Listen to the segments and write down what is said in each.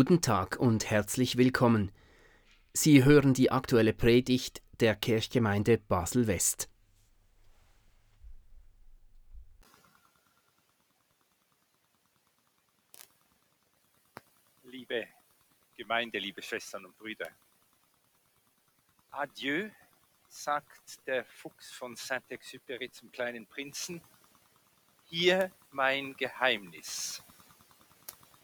Guten Tag und herzlich willkommen. Sie hören die aktuelle Predigt der Kirchgemeinde Basel-West. Liebe Gemeinde, liebe Schwestern und Brüder, Adieu, sagt der Fuchs von Saint-Exupéry zum kleinen Prinzen, hier mein Geheimnis.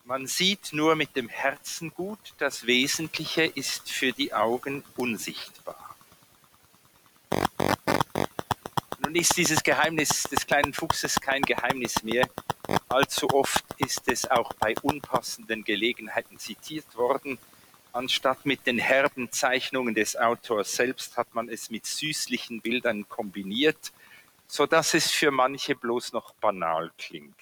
Man sieht nur mit dem Herzen gut, das Wesentliche ist für die Augen unsichtbar. Nun ist dieses Geheimnis des kleinen Fuchses kein Geheimnis mehr. Allzu oft ist es auch bei unpassenden Gelegenheiten zitiert worden. Anstatt mit den herben Zeichnungen des Autors selbst hat man es mit süßlichen Bildern kombiniert, so dass es für manche bloß noch banal klingt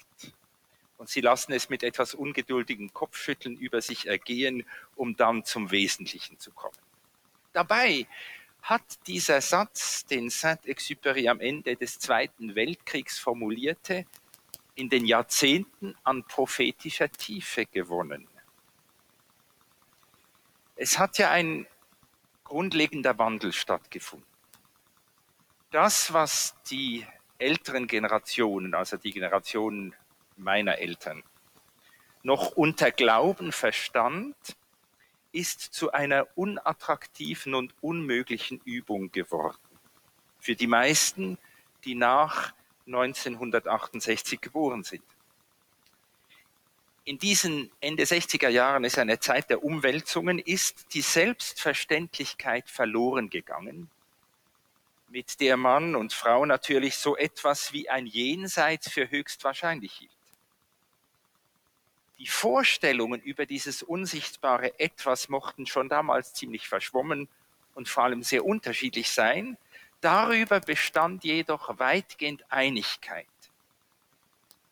und sie lassen es mit etwas ungeduldigem Kopfschütteln über sich ergehen, um dann zum Wesentlichen zu kommen. Dabei hat dieser Satz, den Saint-Exupéry am Ende des Zweiten Weltkriegs formulierte, in den Jahrzehnten an prophetischer Tiefe gewonnen. Es hat ja ein grundlegender Wandel stattgefunden. Das, was die älteren Generationen, also die Generationen meiner Eltern noch unter Glauben verstand, ist zu einer unattraktiven und unmöglichen Übung geworden. Für die meisten, die nach 1968 geboren sind. In diesen Ende 60er Jahren ist eine Zeit der Umwälzungen, ist die Selbstverständlichkeit verloren gegangen, mit der Mann und Frau natürlich so etwas wie ein Jenseits für höchstwahrscheinlich hielt die Vorstellungen über dieses unsichtbare Etwas mochten schon damals ziemlich verschwommen und vor allem sehr unterschiedlich sein. Darüber bestand jedoch weitgehend Einigkeit.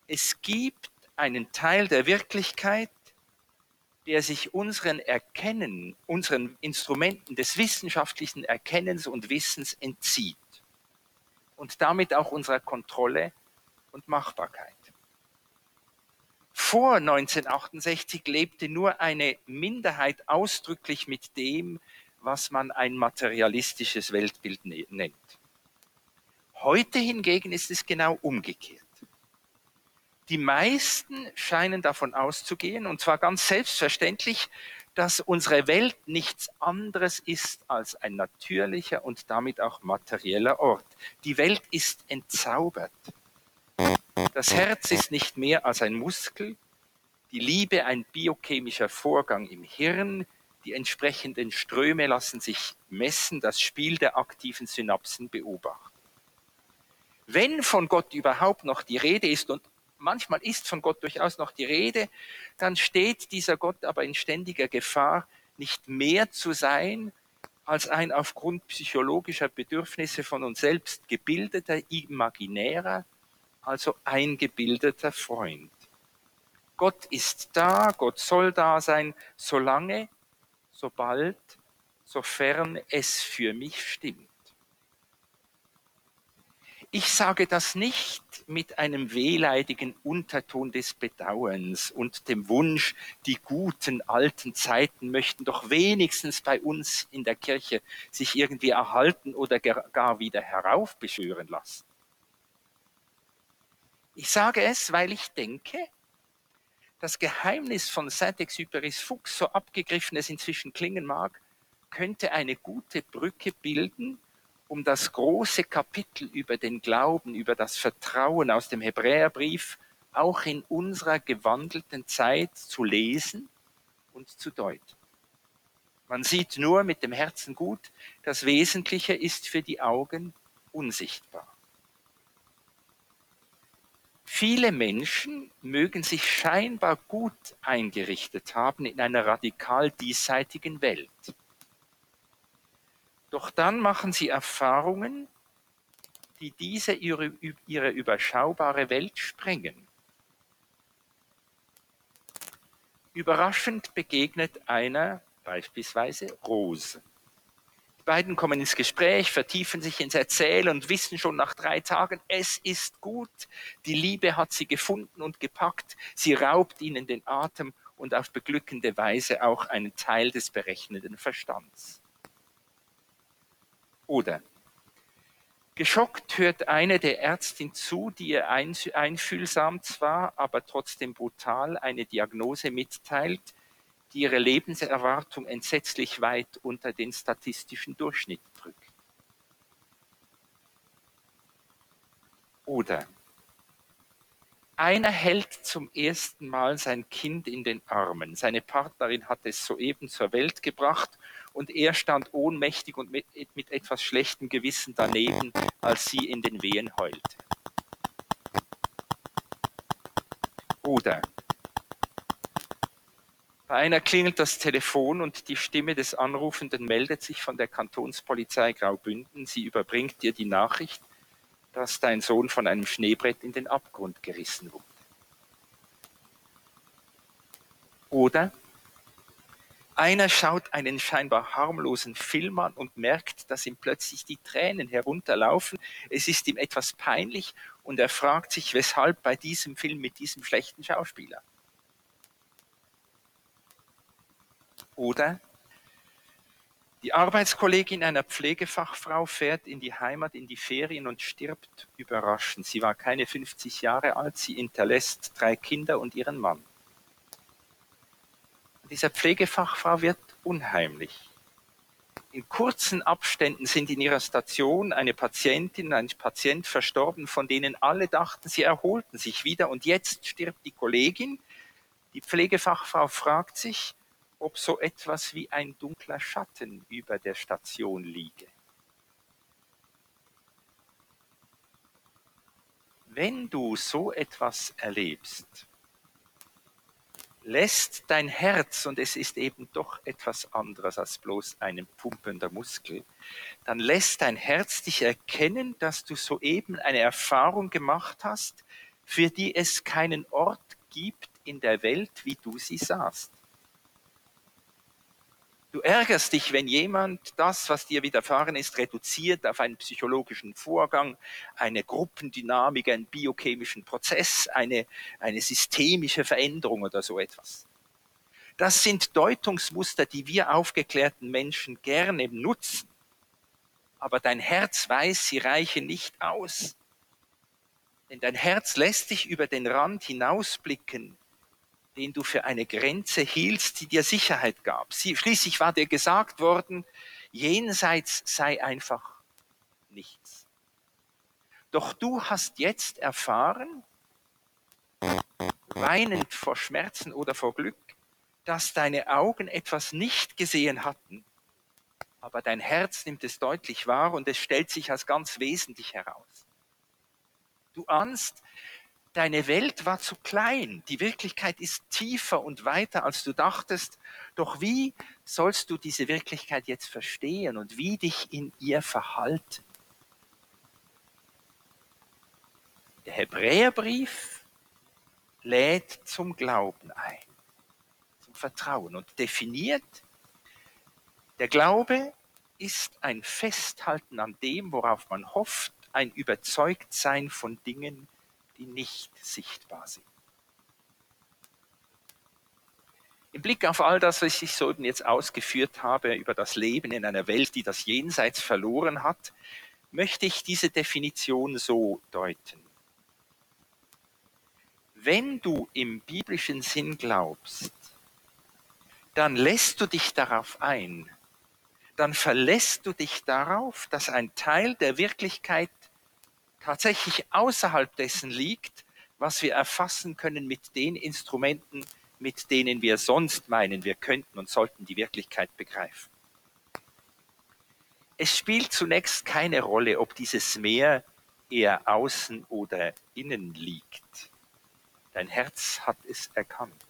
Es gibt einen Teil der Wirklichkeit, der sich unseren Erkennen, unseren Instrumenten des wissenschaftlichen Erkennens und Wissens entzieht und damit auch unserer Kontrolle und Machbarkeit. Vor 1968 lebte nur eine Minderheit ausdrücklich mit dem, was man ein materialistisches Weltbild ne-, nennt. Heute hingegen ist es genau umgekehrt. Die meisten scheinen davon auszugehen, und zwar ganz selbstverständlich, dass unsere Welt nichts anderes ist als ein natürlicher und damit auch materieller Ort. Die Welt ist entzaubert. Das Herz ist nicht mehr als ein Muskel, die Liebe ein biochemischer Vorgang im Hirn, die entsprechenden Ströme lassen sich messen, das Spiel der aktiven Synapsen beobachten. Wenn von Gott überhaupt noch die Rede ist, und manchmal ist von Gott durchaus noch die Rede, dann steht dieser Gott aber in ständiger Gefahr, nicht mehr zu sein als ein aufgrund psychologischer Bedürfnisse von uns selbst gebildeter, imaginärer, also eingebildeter Freund. Gott ist da, Gott soll da sein, solange, sobald, sofern es für mich stimmt. Ich sage das nicht mit einem wehleidigen Unterton des Bedauerns und dem Wunsch, die guten alten Zeiten möchten doch wenigstens bei uns in der Kirche sich irgendwie erhalten oder gar wieder heraufbeschwören lassen. Ich sage es, weil ich denke, das Geheimnis von Saint-Exupérys Fuchs, so abgegriffen es inzwischen klingen mag, könnte eine gute Brücke bilden, um das große Kapitel über den Glauben, über das Vertrauen aus dem Hebräerbrief auch in unserer gewandelten Zeit zu lesen und zu deuten. Man sieht nur mit dem Herzen gut, das Wesentliche ist für die Augen unsichtbar. Viele Menschen mögen sich scheinbar gut eingerichtet haben in einer radikal diesseitigen Welt. Doch dann machen sie Erfahrungen, die diese ihre, ihre überschaubare Welt sprengen. Überraschend begegnet einer beispielsweise Rose. Beiden kommen ins Gespräch, vertiefen sich ins Erzählen und wissen schon nach drei Tagen, es ist gut. Die Liebe hat sie gefunden und gepackt. Sie raubt ihnen den Atem und auf beglückende Weise auch einen Teil des berechnenden Verstands. Oder geschockt hört eine der Ärztin zu, die ihr einfühlsam zwar, aber trotzdem brutal eine Diagnose mitteilt, die ihre Lebenserwartung entsetzlich weit unter den statistischen Durchschnitt drückt. Oder einer hält zum ersten Mal sein Kind in den Armen. Seine Partnerin hat es soeben zur Welt gebracht und er stand ohnmächtig und mit, mit etwas schlechtem Gewissen daneben, als sie in den Wehen heulte. Oder bei einer klingelt das Telefon und die Stimme des Anrufenden meldet sich von der Kantonspolizei Graubünden. Sie überbringt dir die Nachricht, dass dein Sohn von einem Schneebrett in den Abgrund gerissen wurde. Oder einer schaut einen scheinbar harmlosen Film an und merkt, dass ihm plötzlich die Tränen herunterlaufen. Es ist ihm etwas peinlich und er fragt sich, weshalb bei diesem Film mit diesem schlechten Schauspieler. Oder die Arbeitskollegin einer Pflegefachfrau fährt in die Heimat, in die Ferien und stirbt überraschend. Sie war keine 50 Jahre alt, sie hinterlässt drei Kinder und ihren Mann. Dieser Pflegefachfrau wird unheimlich. In kurzen Abständen sind in ihrer Station eine Patientin, ein Patient verstorben, von denen alle dachten, sie erholten sich wieder. Und jetzt stirbt die Kollegin. Die Pflegefachfrau fragt sich, ob so etwas wie ein dunkler Schatten über der Station liege. Wenn du so etwas erlebst, lässt dein Herz, und es ist eben doch etwas anderes als bloß ein pumpender Muskel, dann lässt dein Herz dich erkennen, dass du soeben eine Erfahrung gemacht hast, für die es keinen Ort gibt in der Welt, wie du sie sahst. Du ärgerst dich, wenn jemand das, was dir widerfahren ist, reduziert auf einen psychologischen Vorgang, eine Gruppendynamik, einen biochemischen Prozess, eine, eine systemische Veränderung oder so etwas. Das sind Deutungsmuster, die wir aufgeklärten Menschen gerne nutzen. Aber dein Herz weiß, sie reichen nicht aus. Denn dein Herz lässt dich über den Rand hinausblicken den du für eine Grenze hielst, die dir Sicherheit gab. Sie, schließlich war dir gesagt worden, jenseits sei einfach nichts. Doch du hast jetzt erfahren, weinend vor Schmerzen oder vor Glück, dass deine Augen etwas nicht gesehen hatten, aber dein Herz nimmt es deutlich wahr und es stellt sich als ganz wesentlich heraus. Du ahnst, Deine Welt war zu klein. Die Wirklichkeit ist tiefer und weiter, als du dachtest. Doch wie sollst du diese Wirklichkeit jetzt verstehen und wie dich in ihr verhalten? Der Hebräerbrief lädt zum Glauben ein, zum Vertrauen und definiert, der Glaube ist ein Festhalten an dem, worauf man hofft, ein Überzeugtsein von Dingen, die nicht sichtbar sind. Im Blick auf all das, was ich so jetzt ausgeführt habe über das Leben in einer Welt, die das Jenseits verloren hat, möchte ich diese Definition so deuten. Wenn du im biblischen Sinn glaubst, dann lässt du dich darauf ein, dann verlässt du dich darauf, dass ein Teil der Wirklichkeit tatsächlich außerhalb dessen liegt, was wir erfassen können mit den Instrumenten, mit denen wir sonst meinen, wir könnten und sollten die Wirklichkeit begreifen. Es spielt zunächst keine Rolle, ob dieses Meer eher außen oder innen liegt. Dein Herz hat es erkannt.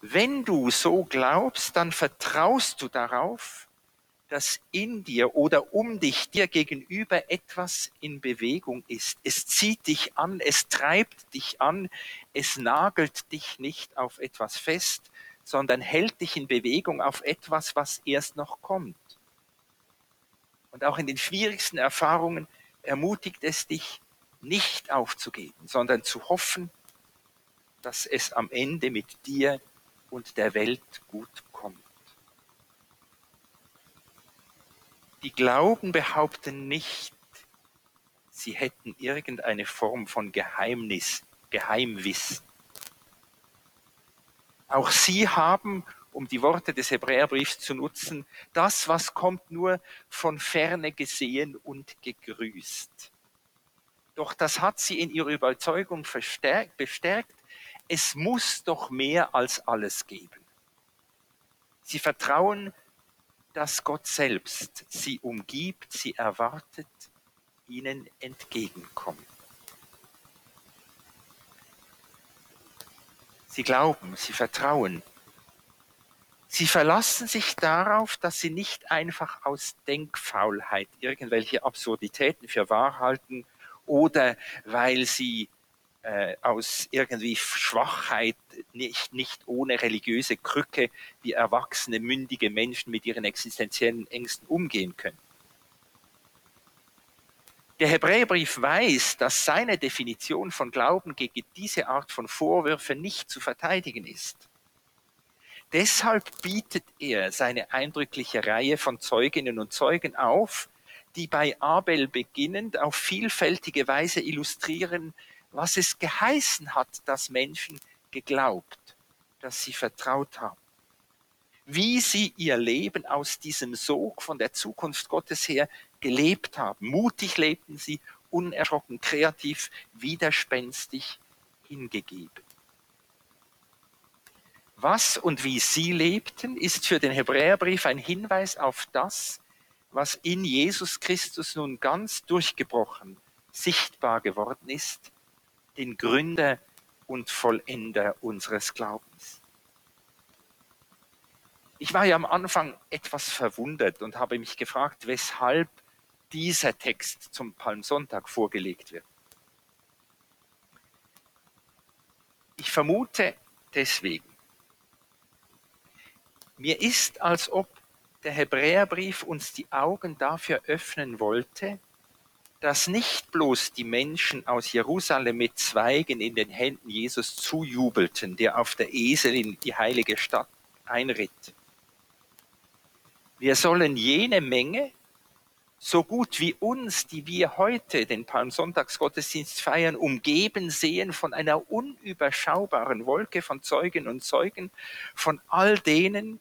Wenn du so glaubst, dann vertraust du darauf, dass in dir oder um dich dir gegenüber etwas in Bewegung ist. Es zieht dich an, es treibt dich an, es nagelt dich nicht auf etwas fest, sondern hält dich in Bewegung auf etwas, was erst noch kommt. Und auch in den schwierigsten Erfahrungen ermutigt es dich, nicht aufzugeben, sondern zu hoffen, dass es am Ende mit dir und der Welt gut kommt. Die Glauben behaupten nicht, sie hätten irgendeine Form von Geheimnis, Geheimwissen. Auch sie haben, um die Worte des Hebräerbriefs zu nutzen, das, was kommt, nur von ferne gesehen und gegrüßt. Doch das hat sie in ihrer Überzeugung bestärkt, es muss doch mehr als alles geben. Sie vertrauen, dass Gott selbst sie umgibt, sie erwartet, ihnen entgegenkommt. Sie glauben, sie vertrauen. Sie verlassen sich darauf, dass sie nicht einfach aus Denkfaulheit irgendwelche Absurditäten für wahr halten oder weil sie äh, aus irgendwie Schwachheit, nicht, nicht ohne religiöse Krücke, wie erwachsene, mündige Menschen mit ihren existenziellen Ängsten umgehen können. Der Hebräerbrief weiß, dass seine Definition von Glauben gegen diese Art von Vorwürfen nicht zu verteidigen ist. Deshalb bietet er seine eindrückliche Reihe von Zeuginnen und Zeugen auf, die bei Abel beginnend auf vielfältige Weise illustrieren, was es geheißen hat, dass Menschen geglaubt, dass sie vertraut haben wie sie ihr Leben aus diesem Sog von der Zukunft Gottes her gelebt haben. Mutig lebten sie, unerschrocken, kreativ, widerspenstig, hingegeben. Was und wie sie lebten, ist für den Hebräerbrief ein Hinweis auf das, was in Jesus Christus nun ganz durchgebrochen, sichtbar geworden ist, den Gründer und Vollender unseres Glaubens. Ich war ja am Anfang etwas verwundert und habe mich gefragt, weshalb dieser Text zum Palmsonntag vorgelegt wird. Ich vermute deswegen. Mir ist, als ob der Hebräerbrief uns die Augen dafür öffnen wollte, dass nicht bloß die Menschen aus Jerusalem mit Zweigen in den Händen Jesus zujubelten, der auf der Esel in die heilige Stadt einritt. Wir sollen jene Menge, so gut wie uns, die wir heute den Palmsonntagsgottesdienst feiern, umgeben sehen von einer unüberschaubaren Wolke von Zeugen und Zeugen, von all denen,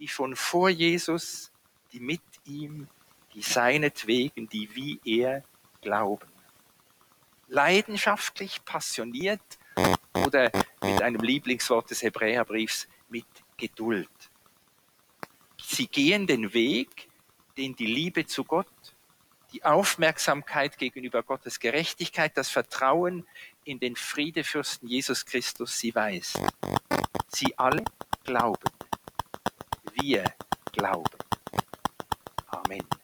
die schon vor Jesus, die mit ihm, die seinetwegen, die wie er glauben. Leidenschaftlich, passioniert oder mit einem Lieblingswort des Hebräerbriefs mit Geduld. Sie gehen den Weg, den die Liebe zu Gott, die Aufmerksamkeit gegenüber Gottes Gerechtigkeit, das Vertrauen in den Friedefürsten Jesus Christus sie weist. Sie alle glauben. Wir glauben. Amen.